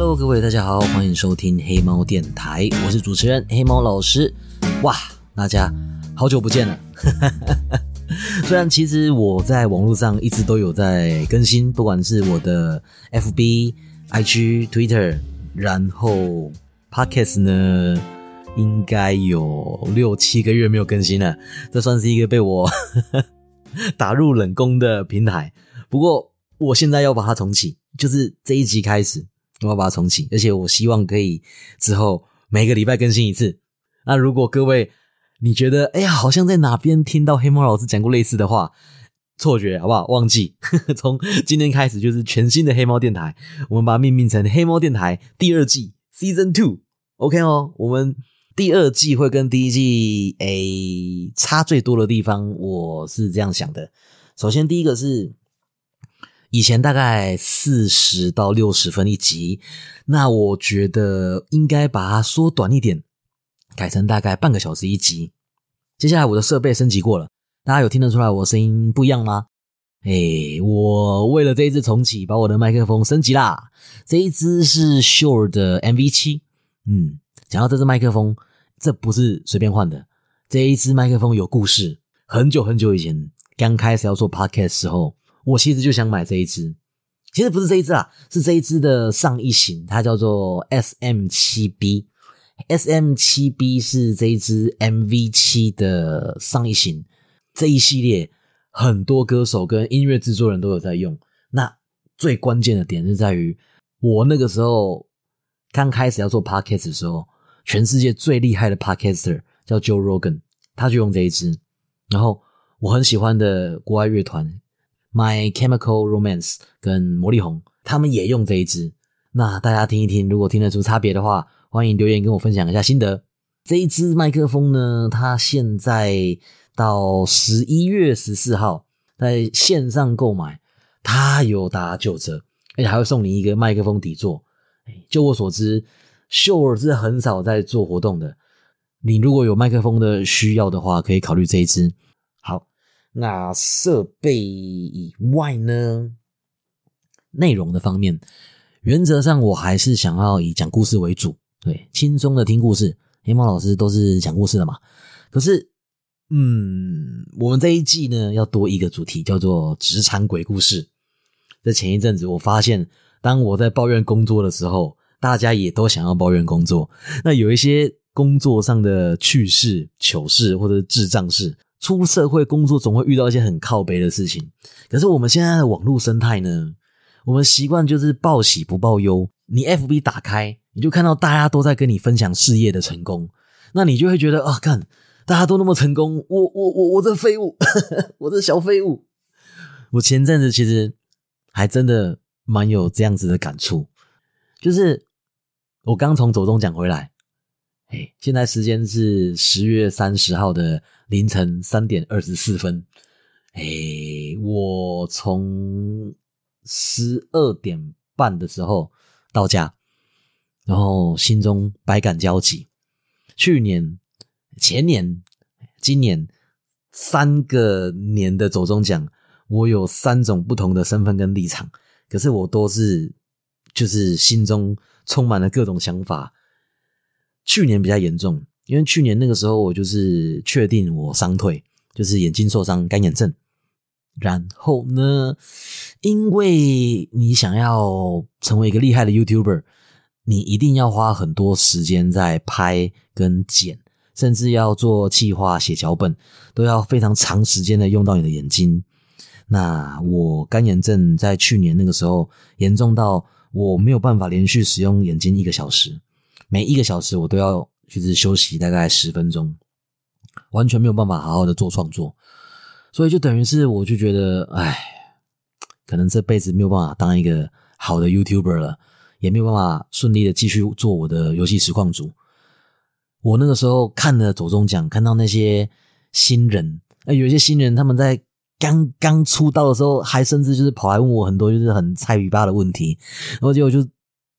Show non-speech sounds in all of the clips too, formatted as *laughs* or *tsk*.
Hello，各位大家好，欢迎收听黑猫电台，我是主持人黑猫老师。哇，大家好久不见了。*laughs* 虽然其实我在网络上一直都有在更新，不管是我的 FB、IG、Twitter，然后 Podcast 呢，应该有六七个月没有更新了，这算是一个被我 *laughs* 打入冷宫的平台。不过我现在要把它重启，就是这一集开始，我要把它重启，而且我希望可以之后每个礼拜更新一次。那如果各位你觉得哎呀，好像在哪边听到黑猫老师讲过类似的话，错觉好不好？忘记，*laughs* 从今天开始就是全新的黑猫电台，我们把它命名成黑猫电台第二季 Season Two，OK 哦。我们第二季会跟第一季诶差最多的地方，我是这样想的。首先第一个是以前大概四十到六十分一集，那我觉得应该把它缩短一点。改成大概半个小时一集。接下来我的设备升级过了，大家有听得出来我声音不一样吗？哎，我为了这一次重启，把我的麦克风升级啦。这一支是 Shure 的 MV 七。嗯，讲到这支麦克风，这不是随便换的。这一支麦克风有故事。很久很久以前，刚开始要做 Podcast 时候，我其实就想买这一支。其实不是这一支啊，是这一支的上一型，它叫做 SM 七 B。S M 七 B 是这一支 M V 七的上一型，这一系列很多歌手跟音乐制作人都有在用。那最关键的点是在于，我那个时候刚开始要做 podcast 的时候，全世界最厉害的 podcaster 叫 Joe Rogan，他就用这一支。然后我很喜欢的国外乐团 My Chemical Romance 跟魔力红，他们也用这一支。那大家听一听，如果听得出差别的话。欢迎留言跟我分享一下心得。这一支麦克风呢，它现在到十一月十四号在线上购买，它有打九折，而且还会送你一个麦克风底座。就我所知，秀尔是很少在做活动的。你如果有麦克风的需要的话，可以考虑这一支。那设备以外呢，内容的方面，原则上我还是想要以讲故事为主。对，轻松的听故事，黑猫老师都是讲故事的嘛。可是，嗯，我们这一季呢要多一个主题，叫做职场鬼故事。在前一阵子，我发现，当我在抱怨工作的时候，大家也都想要抱怨工作。那有一些工作上的趣事、糗事或者智障事，出社会工作总会遇到一些很靠背的事情。可是我们现在的网络生态呢，我们习惯就是报喜不报忧。你 FB 打开。你就看到大家都在跟你分享事业的成功，那你就会觉得啊，看大家都那么成功，我我我我这废物，*laughs* 我这小废物。我前阵子其实还真的蛮有这样子的感触，就是我刚从走中奖回来，哎，现在时间是十月三十号的凌晨三点二十四分，哎，我从十二点半的时候到家。然后心中百感交集。去年、前年、今年三个年的走中奖，我有三种不同的身份跟立场，可是我都是就是心中充满了各种想法。去年比较严重，因为去年那个时候我就是确定我伤退，就是眼睛受伤干眼症。然后呢，因为你想要成为一个厉害的 YouTuber。你一定要花很多时间在拍跟剪，甚至要做计划、写脚本，都要非常长时间的用到你的眼睛。那我干眼症在去年那个时候严重到我没有办法连续使用眼睛一个小时，每一个小时我都要就是休息大概十分钟，完全没有办法好好的做创作。所以就等于是我就觉得，哎，可能这辈子没有办法当一个好的 YouTuber 了。也没有办法顺利的继续做我的游戏实况组。我那个时候看了左中奖，看到那些新人，哎，有些新人他们在刚刚出道的时候，还甚至就是跑来问我很多就是很菜鱼巴的问题，然后结果就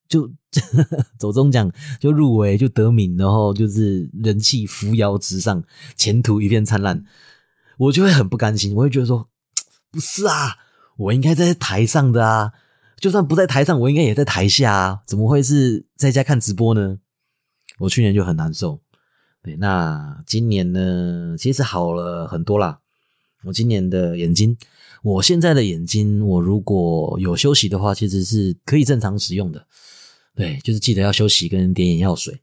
就 *laughs* 走中奖就入围就得名，然后就是人气扶摇直上，前途一片灿烂，我就会很不甘心，我会觉得说，不是啊，我应该在台上的啊。就算不在台上，我应该也在台下啊，怎么会是在家看直播呢？我去年就很难受。对，那今年呢，其实好了很多啦。我今年的眼睛，我现在的眼睛，我如果有休息的话，其实是可以正常使用的。对，就是记得要休息跟点眼药水。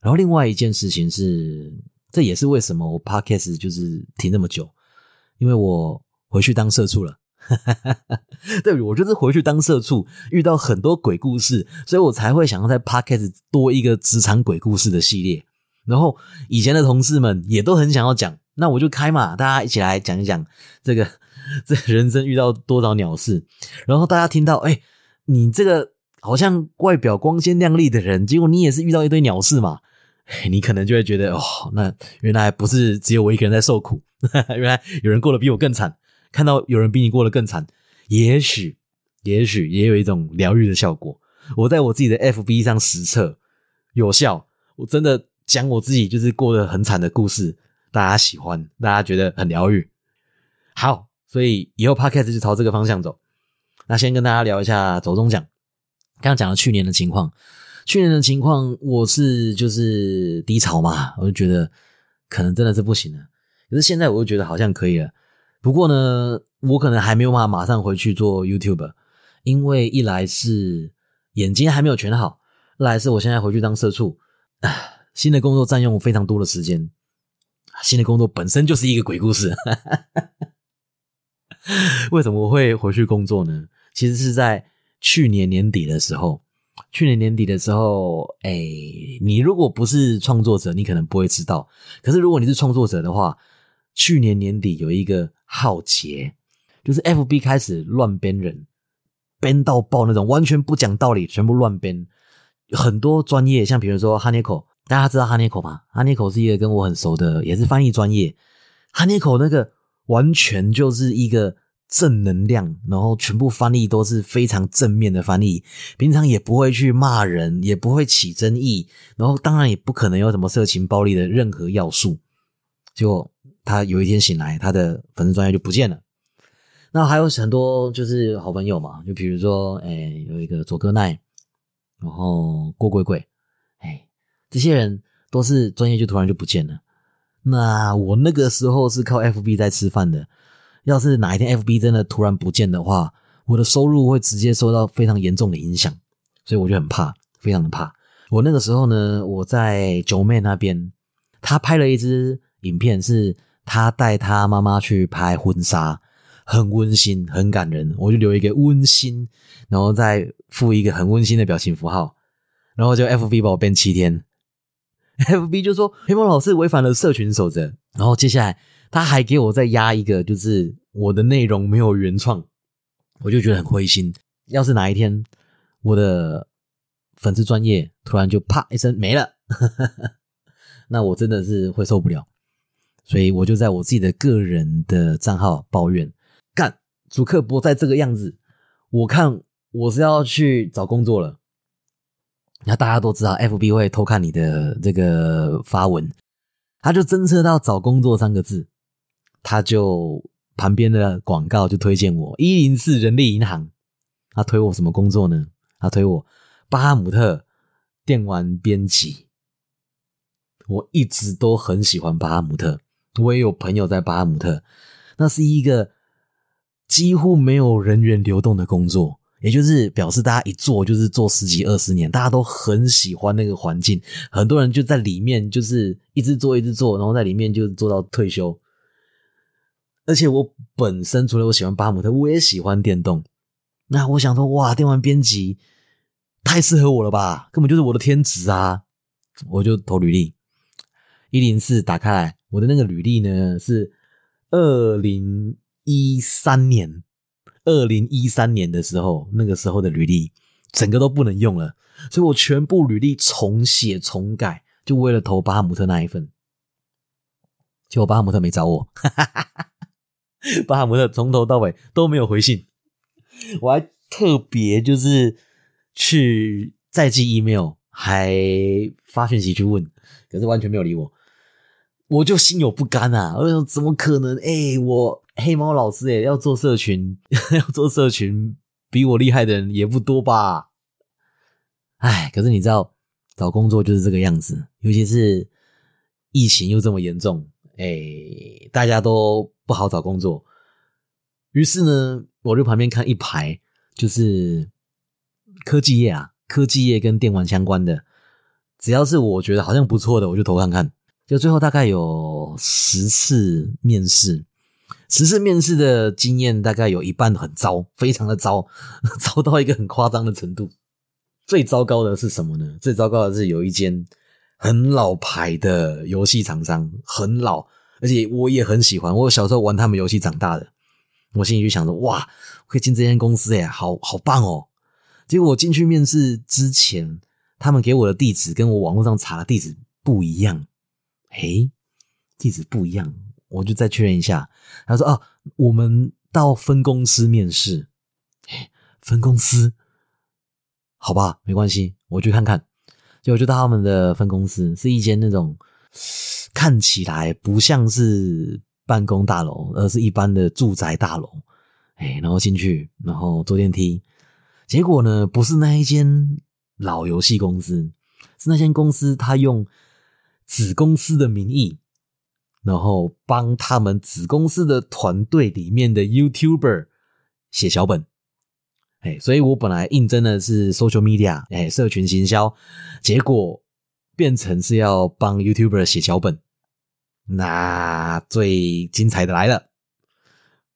然后另外一件事情是，这也是为什么我 podcast 就是停那么久，因为我回去当社畜了。*laughs* 对，我就是回去当社畜，遇到很多鬼故事，所以我才会想要在 podcast 多一个职场鬼故事的系列。然后以前的同事们也都很想要讲，那我就开嘛，大家一起来讲一讲这个 *laughs* 这人生遇到多少鸟事。然后大家听到，哎，你这个好像外表光鲜亮丽的人，结果你也是遇到一堆鸟事嘛？*laughs* 你可能就会觉得，哦，那原来不是只有我一个人在受苦，*laughs* 原来有人过得比我更惨。看到有人比你过得更惨，也许也许也有一种疗愈的效果。我在我自己的 FB 上实测有效，我真的。讲我自己就是过得很惨的故事，大家喜欢，大家觉得很疗愈。好，所以以后 podcast 就朝这个方向走。那先跟大家聊一下走中奖。刚刚讲了去年的情况，去年的情况我是就是低潮嘛，我就觉得可能真的是不行了。可是现在我又觉得好像可以了。不过呢，我可能还没有办法马上回去做 YouTube，因为一来是眼睛还没有全好，二来是我现在回去当社畜。新的工作占用非常多的时间，新的工作本身就是一个鬼故事。*laughs* 为什么我会回去工作呢？其实是在去年年底的时候，去年年底的时候，哎，你如果不是创作者，你可能不会知道。可是如果你是创作者的话，去年年底有一个浩劫，就是 FB 开始乱编人，编到爆那种，完全不讲道理，全部乱编。很多专业，像比如说 Honeyco。大家知道哈尼口吗？哈尼口是一个跟我很熟的，也是翻译专业。哈尼口那个完全就是一个正能量，然后全部翻译都是非常正面的翻译。平常也不会去骂人，也不会起争议，然后当然也不可能有什么色情暴力的任何要素。结果他有一天醒来，他的粉丝专业就不见了。那还有很多就是好朋友嘛，就比如说，哎，有一个佐哥奈，然后郭鬼鬼。这些人都是专业，就突然就不见了。那我那个时候是靠 FB 在吃饭的。要是哪一天 FB 真的突然不见的话，我的收入会直接受到非常严重的影响，所以我就很怕，非常的怕。我那个时候呢，我在九妹那边，他拍了一支影片，是他带他妈妈去拍婚纱，很温馨，很感人。我就留一个温馨，然后再附一个很温馨的表情符号，然后就 FB 把我变七天。F B 就说黑猫老师违反了社群守则，然后接下来他还给我再压一个，就是我的内容没有原创，我就觉得很灰心。要是哪一天我的粉丝专业突然就啪一声没了，*laughs* 那我真的是会受不了。所以我就在我自己的个人的账号抱怨：干，主客不再这个样子，我看我是要去找工作了。那大家都知道，FB 会偷看你的这个发文，他就侦测到找工作三个字，他就旁边的广告就推荐我一零四人力银行，他推我什么工作呢？他推我巴哈姆特电玩编辑，我一直都很喜欢巴哈姆特，我也有朋友在巴哈姆特，那是一个几乎没有人员流动的工作。也就是表示，大家一做就是做十几二十年，大家都很喜欢那个环境，很多人就在里面，就是一直做一直做，然后在里面就做到退休。而且我本身除了我喜欢巴姆特，我也喜欢电动。那我想说，哇，电玩编辑太适合我了吧，根本就是我的天职啊！我就投履历，一零四打开来，我的那个履历呢是二零一三年。二零一三年的时候，那个时候的履历整个都不能用了，所以我全部履历重写重改，就为了投巴姆特那一份。结果巴姆特没找我，*laughs* 巴哈姆特从头到尾都没有回信，我还特别就是去再寄 email，还发讯息去问，可是完全没有理我，我就心有不甘啊！我说怎么可能？哎，我。黑猫老师也要做社群，*laughs* 要做社群比我厉害的人也不多吧？哎，可是你知道，找工作就是这个样子，尤其是疫情又这么严重，哎，大家都不好找工作。于是呢，我就旁边看一排，就是科技业啊，科技业跟电玩相关的，只要是我觉得好像不错的，我就投看看。就最后大概有十次面试，十次面试的经验大概有一半很糟，非常的糟，*laughs* 糟到一个很夸张的程度。最糟糕的是什么呢？最糟糕的是有一间很老牌的游戏厂商，很老，而且我也很喜欢。我小时候玩他们游戏长大的，我心里就想着：哇，可以进这间公司哎，好好棒哦！结果我进去面试之前，他们给我的地址跟我网络上查的地址不一样。诶，地址不一样，我就再确认一下。他说：哦，我们到分公司面试。分公司。好吧，没关系，我去看看。结果就到他们的分公司，是一间那种看起来不像是办公大楼，而是一般的住宅大楼。哎，然后进去，然后坐电梯。结果呢，不是那一间老游戏公司，是那间公司，他用子公司的名义，然后帮他们子公司的团队里面的 YouTuber 写小本。哎，所以我本来应征的是 social media，哎，社群行销，结果变成是要帮 YouTuber 写脚本。那最精彩的来了，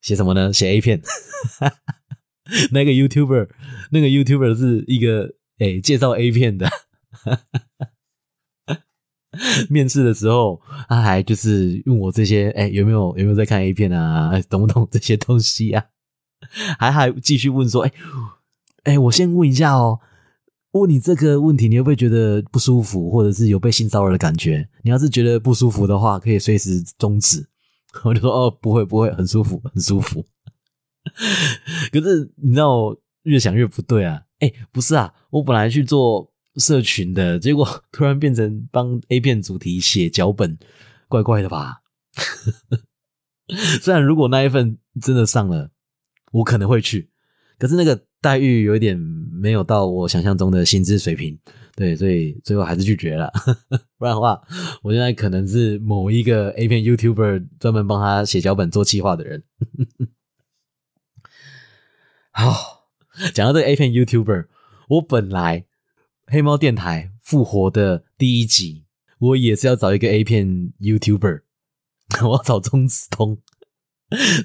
写什么呢？写 A 片。*laughs* 那个 YouTuber，那个 YouTuber 是一个哎介绍 A 片的。*laughs* 面试的时候，他还就是问我这些，哎，有没有有没有在看 A 片啊？懂不懂这些东西啊？还还继续问说，哎哎，我先问一下哦，问你这个问题，你会不会觉得不舒服，或者是有被性骚扰的感觉？你要是觉得不舒服的话，可以随时终止。*laughs* 我就说哦，不会不会，很舒服很舒服。*laughs* 可是你知道，越想越不对啊！哎，不是啊，我本来去做社群的，结果 *laughs* 突然变成帮 A 片主题写脚本，怪怪的吧？虽然如果那一份真的上了。我可能会去，可是那个待遇有一点没有到我想象中的薪资水平，对，所以最后还是拒绝了。*laughs* 不然的话，我现在可能是某一个 A 片 YouTuber 专门帮他写脚本做企划的人。*laughs* 好，讲到这个 A 片 YouTuber，我本来黑猫电台复活的第一集，我也是要找一个 A 片 YouTuber，*laughs* 我要找钟子通。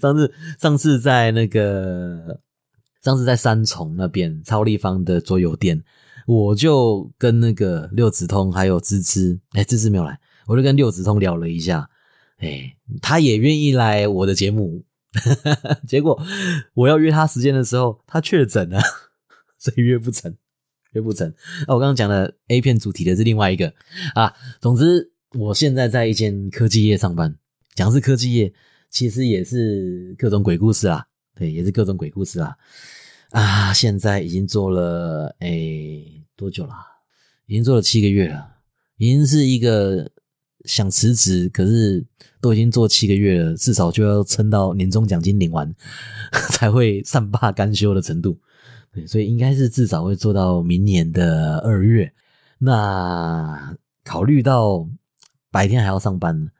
上次上次在那个上次在三重那边超立方的桌游店，我就跟那个六子通还有芝芝，哎，芝芝没有来，我就跟六子通聊了一下，哎，他也愿意来我的节目，*laughs* 结果我要约他时间的时候，他确诊了，*laughs* 所以约不成，约不成。那我刚刚讲的 A 片主题的是另外一个啊，总之我现在在一间科技业上班，讲是科技业。其实也是各种鬼故事啦，对，也是各种鬼故事啦。啊，现在已经做了诶多久了？已经做了七个月了，已经是一个想辞职，可是都已经做七个月了，至少就要撑到年终奖金领完 *laughs* 才会善罢甘休的程度。对，所以应该是至少会做到明年的二月。那考虑到白天还要上班。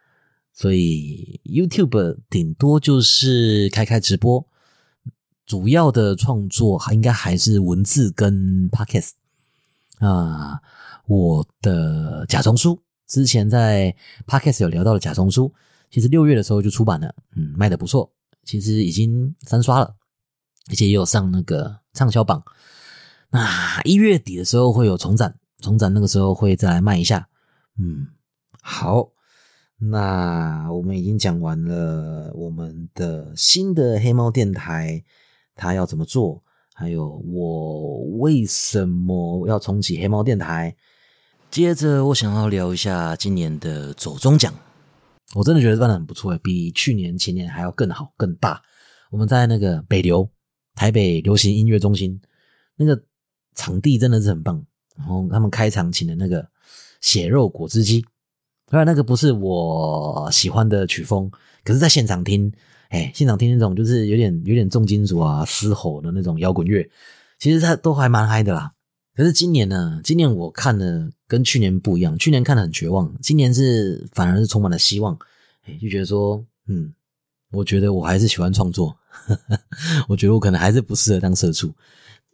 所以 YouTube 顶多就是开开直播，主要的创作还应该还是文字跟 Podcast 啊。我的假装书之前在 Podcast 有聊到的假装书，其实六月的时候就出版了，嗯，卖的不错，其实已经三刷了，而且也有上那个畅销榜。那一月底的时候会有重展，重展那个时候会再来卖一下，嗯，好。那我们已经讲完了我们的新的黑猫电台，他要怎么做？还有我为什么要重启黑猫电台？接着我想要聊一下今年的左中奖，我真的觉得办的很不错比去年前年还要更好更大。我们在那个北流台北流行音乐中心，那个场地真的是很棒。然后他们开场请的那个血肉果汁机。虽然那个不是我喜欢的曲风，可是，在现场听，哎，现场听那种就是有点有点重金属啊、嘶吼的那种摇滚乐，其实它都还蛮嗨的啦。可是今年呢，今年我看的跟去年不一样，去年看的很绝望，今年是反而是充满了希望，哎，就觉得说，嗯，我觉得我还是喜欢创作，*laughs* 我觉得我可能还是不适合当社畜，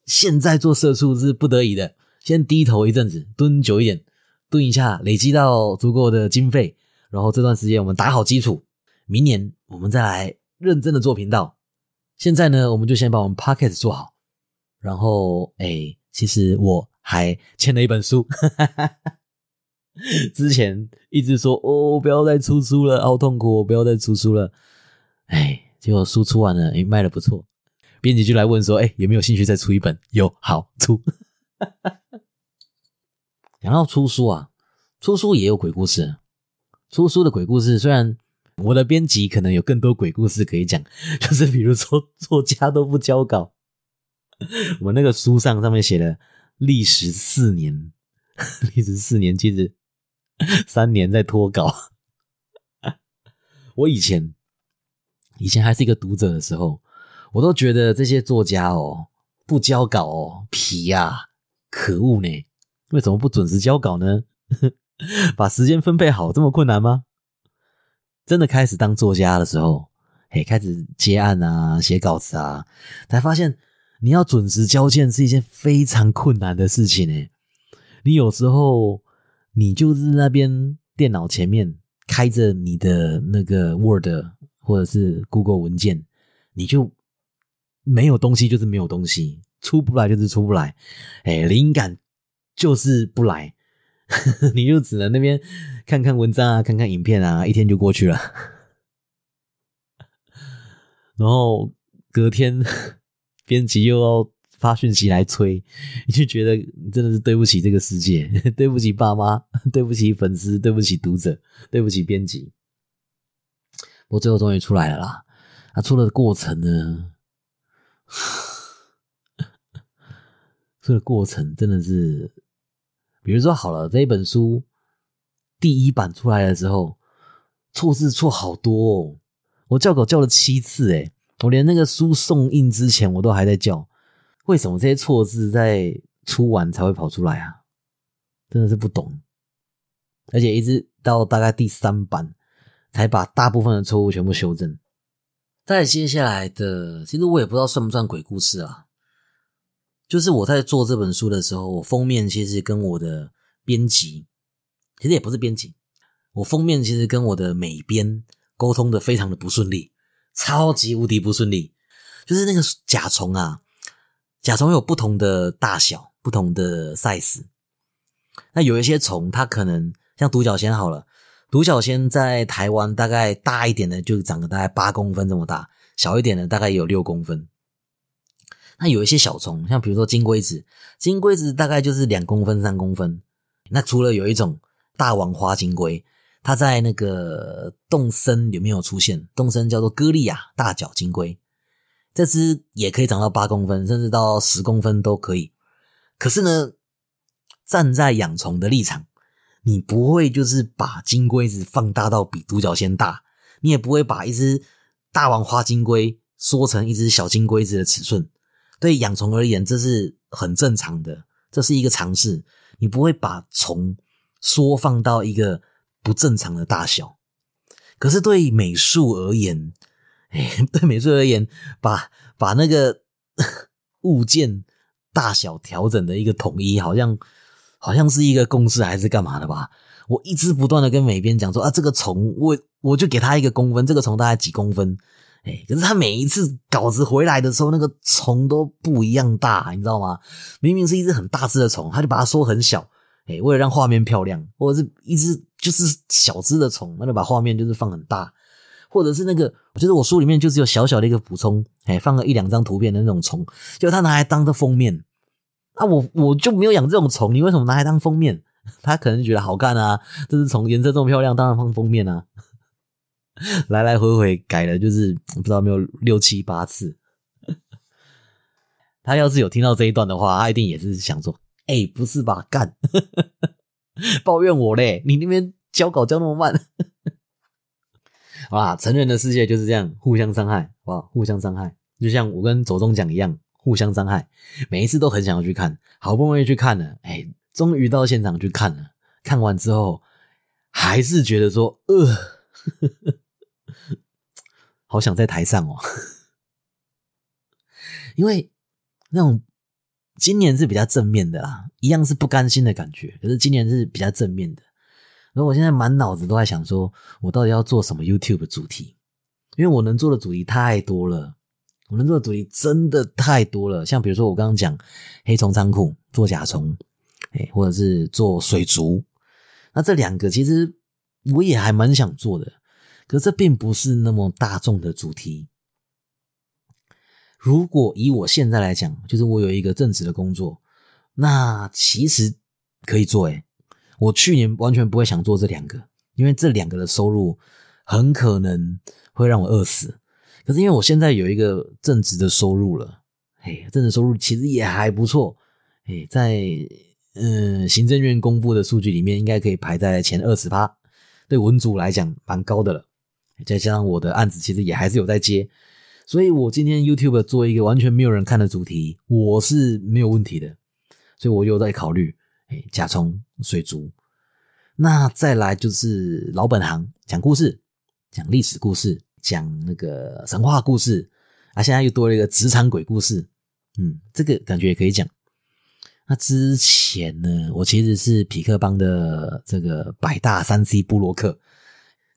现在做社畜是不得已的，先低头一阵子，蹲久一点，蹲一下，累积到足够的经费，然后这段时间我们打好基础，明年我们再来认真的做频道。现在呢，我们就先把我们 podcast 做好，然后，哎。其实我还签了一本书，*laughs* 之前一直说哦，不要再出书了，好痛苦，不要再出书了。哎，结果书出完了，哎，卖的不错，编辑就来问说，哎，有没有兴趣再出一本？有，好出。*laughs* 想要出书啊，出书也有鬼故事。出书的鬼故事，虽然我的编辑可能有更多鬼故事可以讲，*laughs* 就是比如说作家都不交稿。我那个书上上面写了历时四年，*laughs* 历时四年，其实三年在脱稿。*laughs* 我以前以前还是一个读者的时候，我都觉得这些作家哦不交稿哦皮呀，可恶呢！为什么不准时交稿呢？把时间分配好这么困难吗？真的开始当作家的时候，嘿，开始接案啊，写稿子啊，才发现。你要准时交件是一件非常困难的事情诶。你有时候你就是那边电脑前面开着你的那个 Word 或者是 Google 文件，你就没有东西，就是没有东西，出不来就是出不来，哎，灵感就是不来，*laughs* 你就只能那边看看文章啊，看看影片啊，一天就过去了，然后隔天。编辑又要发讯息来催，你就觉得真的是对不起这个世界，*laughs* 对不起爸妈，*laughs* 对不起粉丝，对不起读者，对不起编辑。我最后终于出来了啦！啊，出了过程呢？这个过程真的是，比如说好了，这一本书第一版出来的时候，错字错好多哦，我叫稿叫了七次，诶我连那个书送印之前，我都还在叫，为什么这些错字在出完才会跑出来啊？真的是不懂，而且一直到大概第三版，才把大部分的错误全部修正。再接下来的，其实我也不知道算不算鬼故事啊。就是我在做这本书的时候，我封面其实跟我的编辑，其实也不是编辑，我封面其实跟我的美编沟通的非常的不顺利。超级无敌不顺利，就是那个甲虫啊，甲虫有不同的大小、不同的 size。那有一些虫，它可能像独角仙好了，独角仙在台湾大概大一点的就长个大概八公分这么大，小一点的大概有六公分。那有一些小虫，像比如说金龟子，金龟子大概就是两公分、三公分。那除了有一种大王花金龟。它在那个动森有没有出现？动森叫做歌利亚大脚金龟，这只也可以长到八公分，甚至到十公分都可以。可是呢，站在养虫的立场，你不会就是把金龟子放大到比独角仙大，你也不会把一只大王花金龟缩成一只小金龟子的尺寸。对养虫而言，这是很正常的，这是一个常识。你不会把虫缩放到一个。不正常的大小，可是对美术而言，哎，对美术而言，把把那个 *laughs* 物件大小调整的一个统一，好像好像是一个公式，还是干嘛的吧？我一直不断的跟美编讲说啊，这个虫我我就给他一个公分，这个虫大概几公分，哎，可是他每一次稿子回来的时候，那个虫都不一样大，你知道吗？明明是一只很大只的虫，他就把它缩很小。哎，为了让画面漂亮，或者是一只就是小只的虫，那就把画面就是放很大，或者是那个，我觉得我书里面就只有小小的一个补充，哎，放了一两张图片的那种虫，就他拿来当个封面啊，我我就没有养这种虫，你为什么拿来当封面？*laughs* 他可能觉得好看啊，这只虫颜色这么漂亮，当然放封面啊。来来回回改了，就是不知道没有六七八次。*laughs* 他要是有听到这一段的话，他一定也是想说。哎，不是吧？干，*laughs* 抱怨我嘞！你那边交稿交那么慢。哇，成人的世界就是这样，互相伤害，哇？互相伤害，就像我跟左中讲一样，互相伤害。每一次都很想要去看，好不容易去看了，哎，终于到现场去看了。看完之后，还是觉得说，呃，好想在台上哦，*laughs* 因为那种今年是比较正面的啦，一样是不甘心的感觉，可是今年是比较正面的。然后我现在满脑子都在想，说我到底要做什么 YouTube 主题？因为我能做的主题太多了，我能做的主题真的太多了。像比如说我刚刚讲黑虫仓库做甲虫，哎，或者是做水族，那这两个其实我也还蛮想做的，可这并不是那么大众的主题。如果以我现在来讲，就是我有一个正职的工作，那其实可以做，哎。我去年完全不会想做这两个，因为这两个的收入很可能会让我饿死。可是因为我现在有一个正职的收入了，嘿，正职收入其实也还不错，嘿，在嗯行政院公布的数据里面，应该可以排在前二十趴，对文组来讲蛮高的了。再加上我的案子其实也还是有在接，所以我今天 YouTube 做一个完全没有人看的主题，我是没有问题的。所以我又在考虑。哎，甲虫、水族，那再来就是老本行，讲故事，讲历史故事，讲那个神话故事啊。现在又多了一个职场鬼故事，嗯，这个感觉也可以讲。那之前呢，我其实是匹克邦的这个百大三 C 布洛克，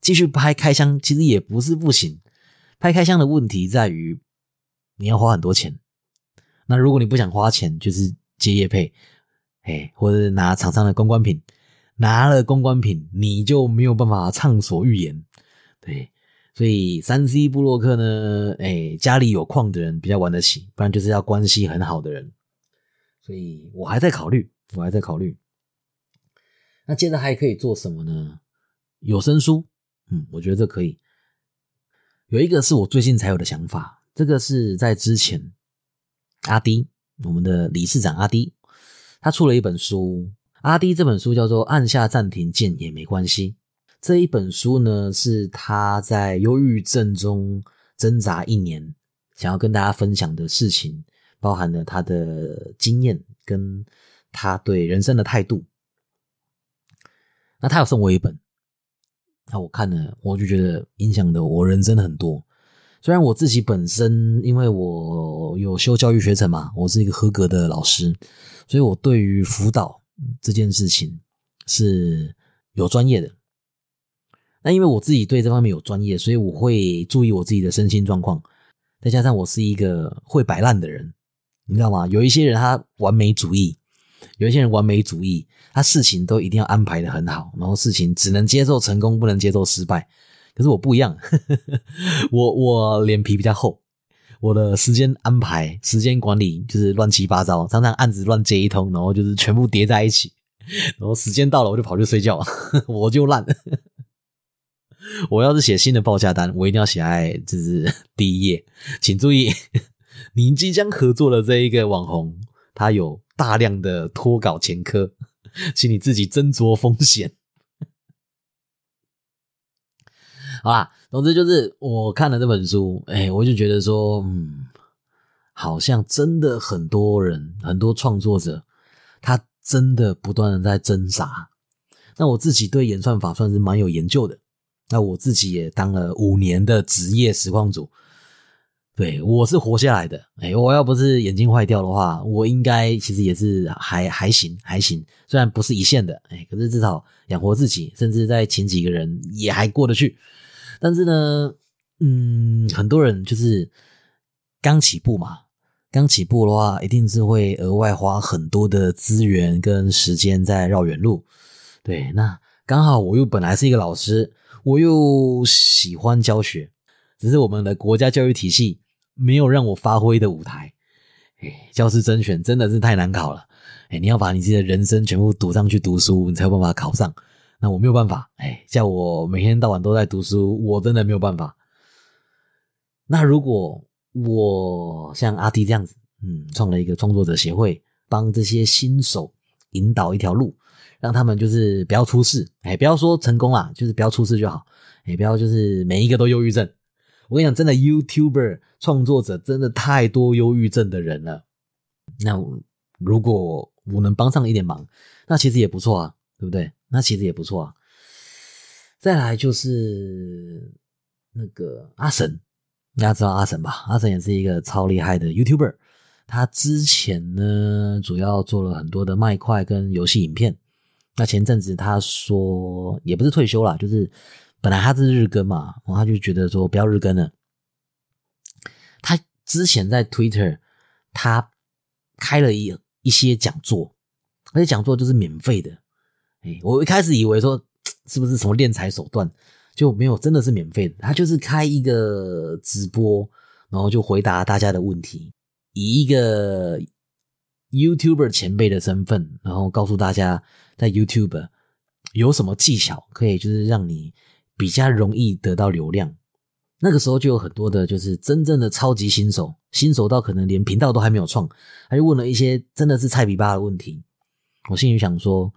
继续拍开箱，其实也不是不行。拍开箱的问题在于你要花很多钱，那如果你不想花钱，就是接业配。哎，或者是拿厂商的公关品，拿了公关品，你就没有办法畅所欲言。对，所以三 C 布洛克呢，哎，家里有矿的人比较玩得起，不然就是要关系很好的人。所以我还在考虑，我还在考虑。那接着还可以做什么呢？有声书，嗯，我觉得这可以。有一个是我最近才有的想法，这个是在之前，阿迪，我们的理事长阿迪。他出了一本书，阿迪这本书叫做《按下暂停键也没关系》。这一本书呢，是他在忧郁症中挣扎一年，想要跟大家分享的事情，包含了他的经验跟他对人生的态度。那他有送我一本，那我看了，我就觉得影响的我人生很多。虽然我自己本身，因为我有修教育学程嘛，我是一个合格的老师，所以我对于辅导这件事情是有专业的。那因为我自己对这方面有专业，所以我会注意我自己的身心状况。再加上我是一个会摆烂的人，你知道吗？有一些人他完美主义，有一些人完美主义，他事情都一定要安排的很好，然后事情只能接受成功，不能接受失败。可是我不一样，*laughs* 我我脸皮比较厚，我的时间安排、时间管理就是乱七八糟，常常案子乱接一通，然后就是全部叠在一起，然后时间到了我就跑去睡觉，*laughs* 我就烂。*laughs* 我要是写新的报价单，我一定要写在就是第一页，请注意，你即将合作的这一个网红，他有大量的脱稿前科，*laughs* 请你自己斟酌风险。*laughs* 好啦，总之就是我看了这本书，哎，我就觉得说，嗯，好像真的很多人，很多创作者，他真的不断的在挣扎。那我自己对演算法算是蛮有研究的，那我自己也当了五年的职业实况组，对我是活下来的。哎，我要不是眼睛坏掉的话，我应该其实也是还还行还行，虽然不是一线的，哎，可是至少养活自己，甚至在请几个人也还过得去。但是呢，嗯，很多人就是刚起步嘛，刚起步的话，一定是会额外花很多的资源跟时间在绕远路。对，那刚好我又本来是一个老师，我又喜欢教学，只是我们的国家教育体系没有让我发挥的舞台。哎，教师甄选真的是太难考了。哎，你要把你自己的人生全部赌上去读书，你才有办法考上。那我没有办法，哎，叫我每天到晚都在读书，我真的没有办法。那如果我像阿弟这样子，嗯，创了一个创作者协会，帮这些新手引导一条路，让他们就是不要出事，哎，不要说成功啦，就是不要出事就好，哎，不要就是每一个都忧郁症。我跟你讲，真的 YouTuber 创作者真的太多忧郁症的人了。那如果我能帮上一点忙，那其实也不错啊，对不对？那其实也不错啊。再来就是那个阿神，大家知道阿神吧？阿神也是一个超厉害的 YouTuber。他之前呢，主要做了很多的麦块跟游戏影片。那前阵子他说，也不是退休了，就是本来他是日更嘛，然后他就觉得说不要日更了。他之前在 Twitter，他开了一一些讲座，而且讲座就是免费的。哎，我一开始以为说 *tsk* 是不是什么敛财手段，就没有，真的是免费的。他就是开一个直播，然后就回答大家的问题。以一个 YouTuber 前辈的身份，然后告诉大家，在 YouTube 有什么技巧可以，就是让你比较容易得到流量。那个时候就有很多的，就是真正的超级新手，新手到可能连频道都还没有创，他就问了一些真的是菜比巴的问题。我心里想说，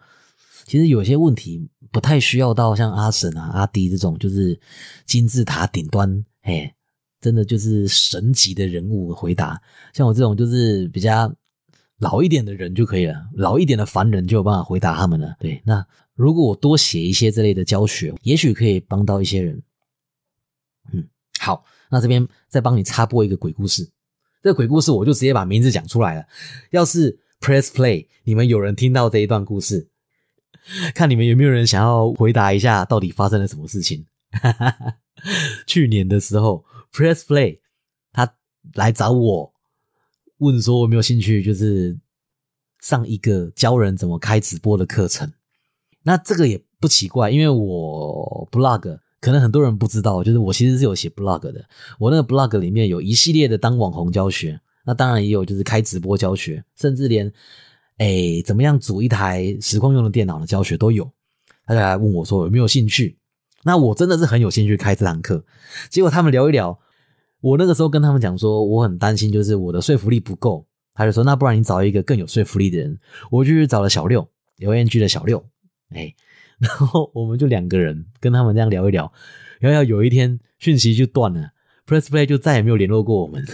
其实有些问题不太需要到像阿神啊、阿迪这种，就是金字塔顶端，哎。真的就是神级的人物回答，像我这种就是比较老一点的人就可以了，老一点的凡人就有办法回答他们了。对，那如果我多写一些这类的教学，也许可以帮到一些人。嗯，好，那这边再帮你插播一个鬼故事。这个鬼故事我就直接把名字讲出来了。要是 Press Play，你们有人听到这一段故事，*laughs* 看你们有没有人想要回答一下，到底发生了什么事情？*laughs* 去年的时候。Press Play，他来找我问说：“我有没有兴趣，就是上一个教人怎么开直播的课程？”那这个也不奇怪，因为我 blog 可能很多人不知道，就是我其实是有写 blog 的。我那个 blog 里面有一系列的当网红教学，那当然也有就是开直播教学，甚至连哎怎么样组一台实况用的电脑的教学都有。他就来问我说：“有没有兴趣？”那我真的是很有兴趣开这堂课。结果他们聊一聊。我那个时候跟他们讲说，我很担心，就是我的说服力不够。他就说，那不然你找一个更有说服力的人。我就去找了小六，留言区的小六，哎，*laughs* 然后我们就两个人跟他们这样聊一聊，然后有一天讯息就断了，Press Play 就再也没有联络过我们。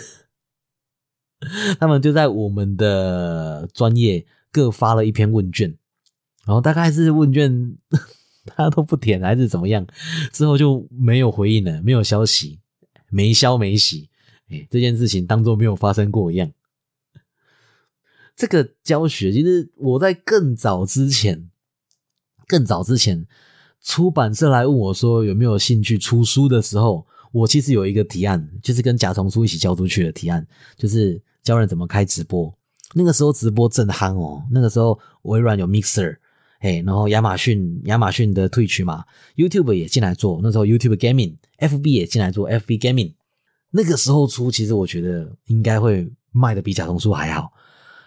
*laughs* 他们就在我们的专业各发了一篇问卷，然后大概是问卷 *laughs* 大家都不填还是怎么样，之后就没有回应了，没有消息。没消没息，哎，这件事情当做没有发生过一样。这个教学其实我在更早之前，更早之前，出版社来问我说有没有兴趣出书的时候，我其实有一个提案，就是跟甲虫书一起交出去的提案，就是教人怎么开直播。那个时候直播正夯哦，那个时候微软有 Mixer，哎，然后亚马逊亚马逊的退群嘛，YouTube 也进来做，那时候 YouTube Gaming。F B 也进来做 F B Gaming，那个时候出，其实我觉得应该会卖的比甲虫书还好。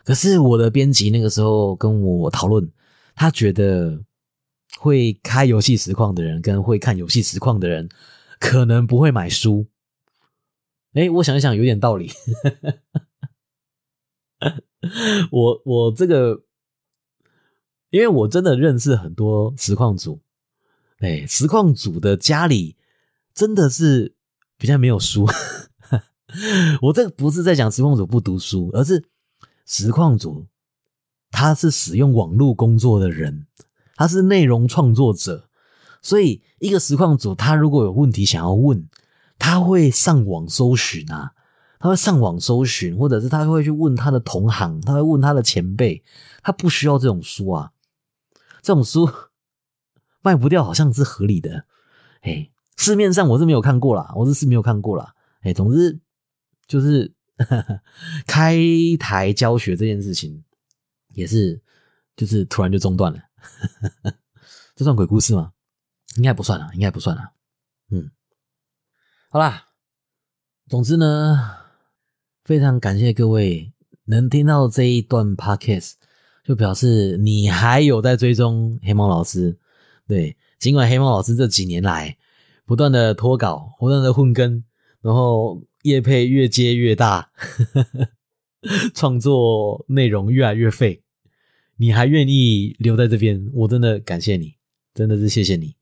可是我的编辑那个时候跟我讨论，他觉得会开游戏实况的人跟会看游戏实况的人可能不会买书。哎，我想一想，有点道理。*laughs* 我我这个，因为我真的认识很多实况组，哎，实况组的家里。真的是比较没有书，*laughs* 我这个不是在讲实况组不读书，而是实况组他是使用网络工作的人，他是内容创作者，所以一个实况组他如果有问题想要问，他会上网搜寻啊，他会上网搜寻，或者是他会去问他的同行，他会问他的前辈，他不需要这种书啊，这种书 *laughs* 卖不掉好像是合理的，哎。市面上我是没有看过啦，我是是没有看过啦。哎，总之就是 *laughs* 开台教学这件事情也是，就是突然就中断了。*laughs* 这算鬼故事吗？应该不算了，应该不算了。嗯，好啦，总之呢，非常感谢各位能听到这一段 podcast，就表示你还有在追踪黑猫老师。对，尽管黑猫老师这几年来。不断的脱稿，不断的混更，然后叶配越接越大，*laughs* 创作内容越来越废。你还愿意留在这边，我真的感谢你，真的是谢谢你。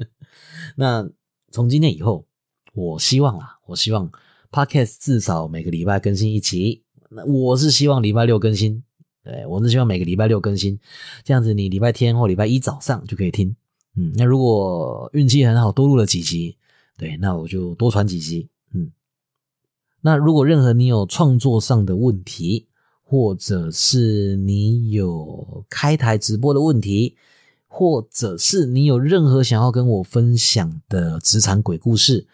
*laughs* 那从今天以后，我希望啊，我希望 Podcast 至少每个礼拜更新一集。那我是希望礼拜六更新，对我是希望每个礼拜六更新，这样子你礼拜天或礼拜一早上就可以听。嗯，那如果运气很好，多录了几集，对，那我就多传几集。嗯，那如果任何你有创作上的问题，或者是你有开台直播的问题，或者是你有任何想要跟我分享的职场鬼故事，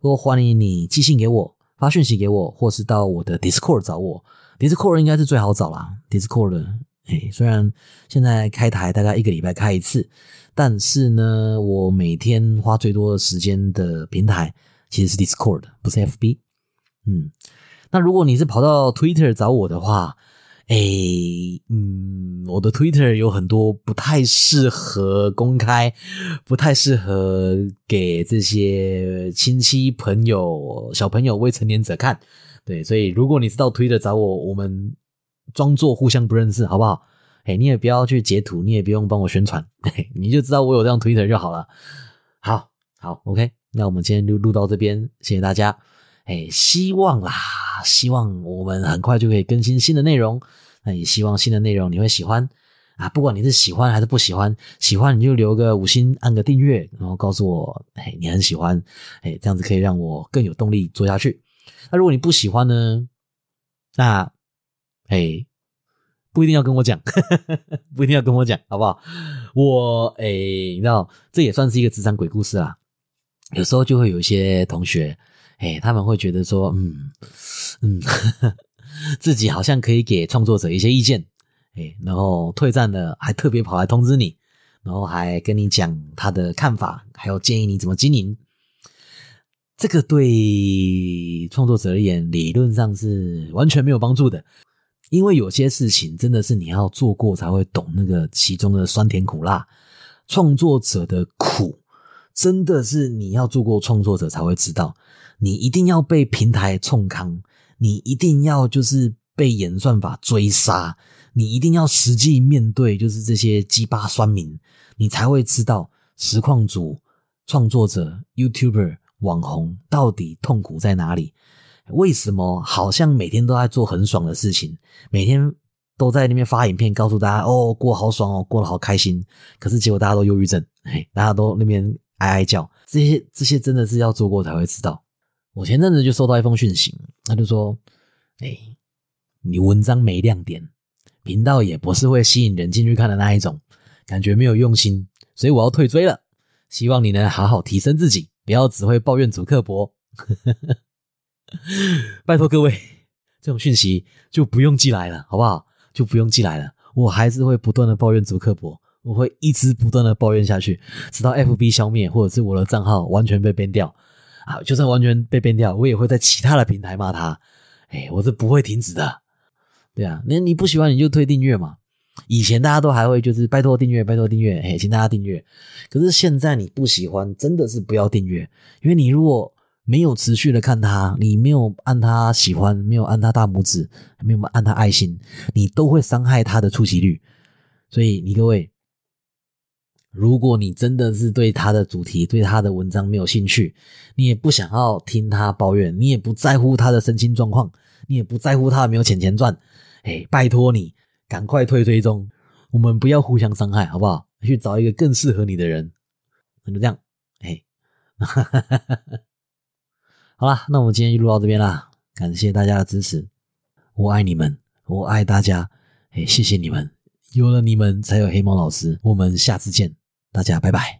都欢迎你寄信给我，发讯息给我，或是到我的 Discord 找我。Discord 应该是最好找啦，Discord，哎，虽然现在开台大概一个礼拜开一次。但是呢，我每天花最多的时间的平台其实是 Discord，不是 FB。嗯，那如果你是跑到 Twitter 找我的话，哎，嗯，我的 Twitter 有很多不太适合公开，不太适合给这些亲戚、朋友、小朋友、未成年者看。对，所以如果你是到 Twitter 找我，我们装作互相不认识，好不好？哎，你也不要去截图，你也不用帮我宣传，你就知道我有这样 Twitter 就好了。好，好，OK，那我们今天就录到这边，谢谢大家。哎，希望啦，希望我们很快就可以更新新的内容。那也希望新的内容你会喜欢啊，不管你是喜欢还是不喜欢，喜欢你就留个五星，按个订阅，然后告诉我，哎，你很喜欢，哎，这样子可以让我更有动力做下去。那如果你不喜欢呢？那，哎。不一定要跟我讲，*laughs* 不一定要跟我讲，好不好？我诶，你知道，这也算是一个职场鬼故事啦。有时候就会有一些同学，诶，他们会觉得说，嗯嗯，*laughs* 自己好像可以给创作者一些意见，诶，然后退战了，还特别跑来通知你，然后还跟你讲他的看法，还有建议你怎么经营。这个对创作者而言，理论上是完全没有帮助的。因为有些事情真的是你要做过才会懂那个其中的酸甜苦辣，创作者的苦真的是你要做过创作者才会知道。你一定要被平台冲康，你一定要就是被演算法追杀，你一定要实际面对就是这些鸡巴酸民，你才会知道实况组、创作者、YouTuber、网红到底痛苦在哪里。为什么好像每天都在做很爽的事情，每天都在那边发影片告诉大家哦，过好爽哦，过得好开心。可是结果大家都忧郁症，嘿，大家都那边哀哀叫。这些这些真的是要做过才会知道。我前阵子就收到一封讯息，他就说：“哎，你文章没亮点，频道也不是会吸引人进去看的那一种，感觉没有用心，所以我要退追了。希望你能好好提升自己，不要只会抱怨主刻薄。” *laughs* 拜托各位，这种讯息就不用寄来了，好不好？就不用寄来了。我还是会不断的抱怨主刻薄，我会一直不断的抱怨下去，直到 FB 消灭，或者是我的账号完全被编掉啊！就算完全被编掉，我也会在其他的平台骂他。哎，我是不会停止的。对啊，那你不喜欢你就推订阅嘛。以前大家都还会就是拜托订阅，拜托订阅，嘿，请大家订阅。可是现在你不喜欢，真的是不要订阅，因为你如果。没有持续的看他，你没有按他喜欢，没有按他大拇指，没有按他爱心，你都会伤害他的触及率。所以，你各位，如果你真的是对他的主题、对他的文章没有兴趣，你也不想要听他抱怨，你也不在乎他的身心状况，你也不在乎他有没有钱钱赚，哎，拜托你赶快退追踪，我们不要互相伤害，好不好？去找一个更适合你的人，那就这样，哎。*laughs* 好啦，那我们今天就录到这边啦，感谢大家的支持，我爱你们，我爱大家，哎，谢谢你们，有了你们才有黑猫老师，我们下次见，大家拜拜。